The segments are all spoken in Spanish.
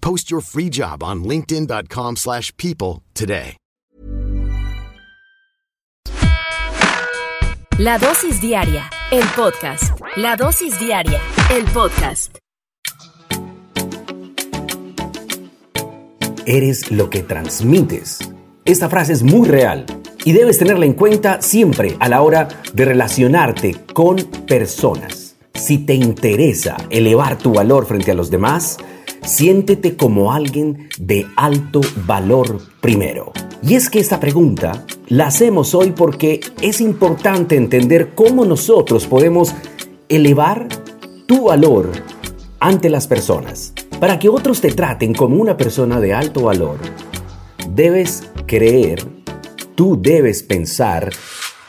Post your free job on linkedin.com/people slash people today. La dosis diaria, el podcast. La dosis diaria, el podcast. Eres lo que transmites. Esta frase es muy real y debes tenerla en cuenta siempre a la hora de relacionarte con personas. Si te interesa elevar tu valor frente a los demás, siéntete como alguien de alto valor primero. Y es que esta pregunta la hacemos hoy porque es importante entender cómo nosotros podemos elevar tu valor ante las personas. Para que otros te traten como una persona de alto valor, debes creer, tú debes pensar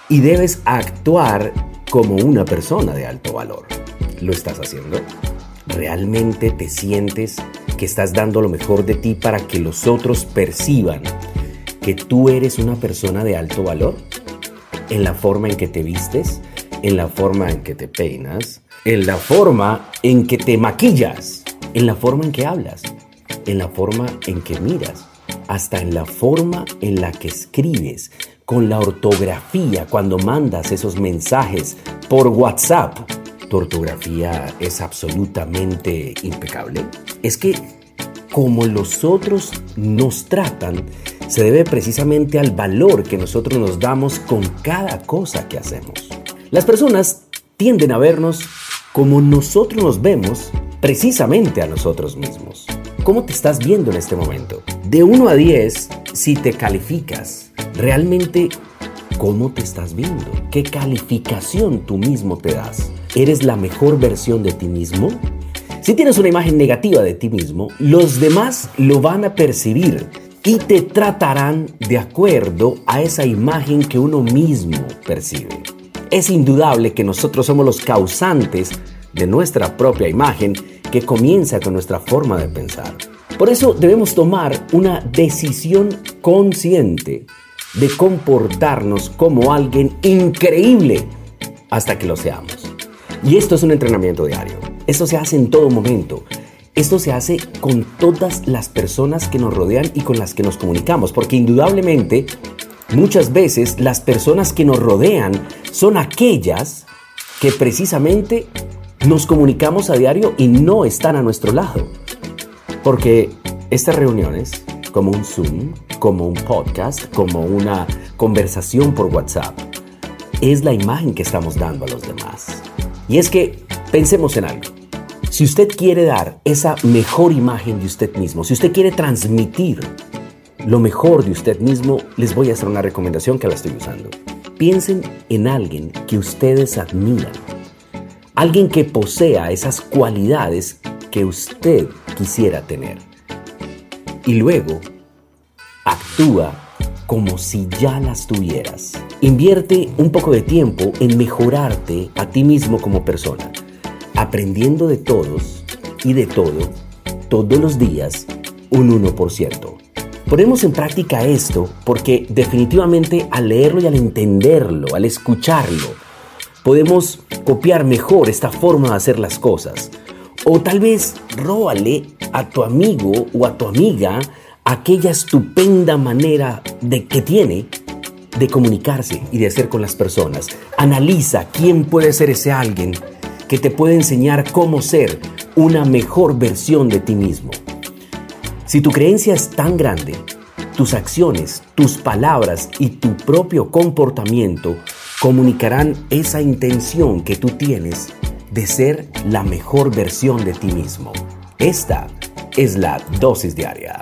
y debes actuar como una persona de alto valor. ¿Lo estás haciendo? ¿Realmente te sientes que estás dando lo mejor de ti para que los otros perciban que tú eres una persona de alto valor? ¿En la forma en que te vistes? ¿En la forma en que te peinas? ¿En la forma en que te maquillas? ¿En la forma en que hablas? ¿En la forma en que miras? Hasta en la forma en la que escribes, con la ortografía cuando mandas esos mensajes por WhatsApp tu ortografía es absolutamente impecable? Es que como los otros nos tratan, se debe precisamente al valor que nosotros nos damos con cada cosa que hacemos. Las personas tienden a vernos como nosotros nos vemos precisamente a nosotros mismos. ¿Cómo te estás viendo en este momento? De 1 a 10, si te calificas, realmente, ¿cómo te estás viendo? ¿Qué calificación tú mismo te das? ¿Eres la mejor versión de ti mismo? Si tienes una imagen negativa de ti mismo, los demás lo van a percibir y te tratarán de acuerdo a esa imagen que uno mismo percibe. Es indudable que nosotros somos los causantes de nuestra propia imagen que comienza con nuestra forma de pensar. Por eso debemos tomar una decisión consciente de comportarnos como alguien increíble hasta que lo seamos. Y esto es un entrenamiento diario. Esto se hace en todo momento. Esto se hace con todas las personas que nos rodean y con las que nos comunicamos, porque indudablemente muchas veces las personas que nos rodean son aquellas que precisamente nos comunicamos a diario y no están a nuestro lado. Porque estas reuniones, como un Zoom, como un podcast, como una conversación por WhatsApp, es la imagen que estamos dando a los demás. Y es que pensemos en algo. Si usted quiere dar esa mejor imagen de usted mismo, si usted quiere transmitir lo mejor de usted mismo, les voy a hacer una recomendación que la estoy usando. Piensen en alguien que ustedes admiran, alguien que posea esas cualidades que usted quisiera tener. Y luego actúa como si ya las tuvieras. Invierte un poco de tiempo en mejorarte a ti mismo como persona, aprendiendo de todos y de todo, todos los días, un 1%. Ponemos en práctica esto porque definitivamente al leerlo y al entenderlo, al escucharlo, podemos copiar mejor esta forma de hacer las cosas. O tal vez róale a tu amigo o a tu amiga aquella estupenda manera de que tiene de comunicarse y de hacer con las personas. Analiza quién puede ser ese alguien que te puede enseñar cómo ser una mejor versión de ti mismo. Si tu creencia es tan grande, tus acciones, tus palabras y tu propio comportamiento comunicarán esa intención que tú tienes de ser la mejor versión de ti mismo. Esta es la dosis diaria.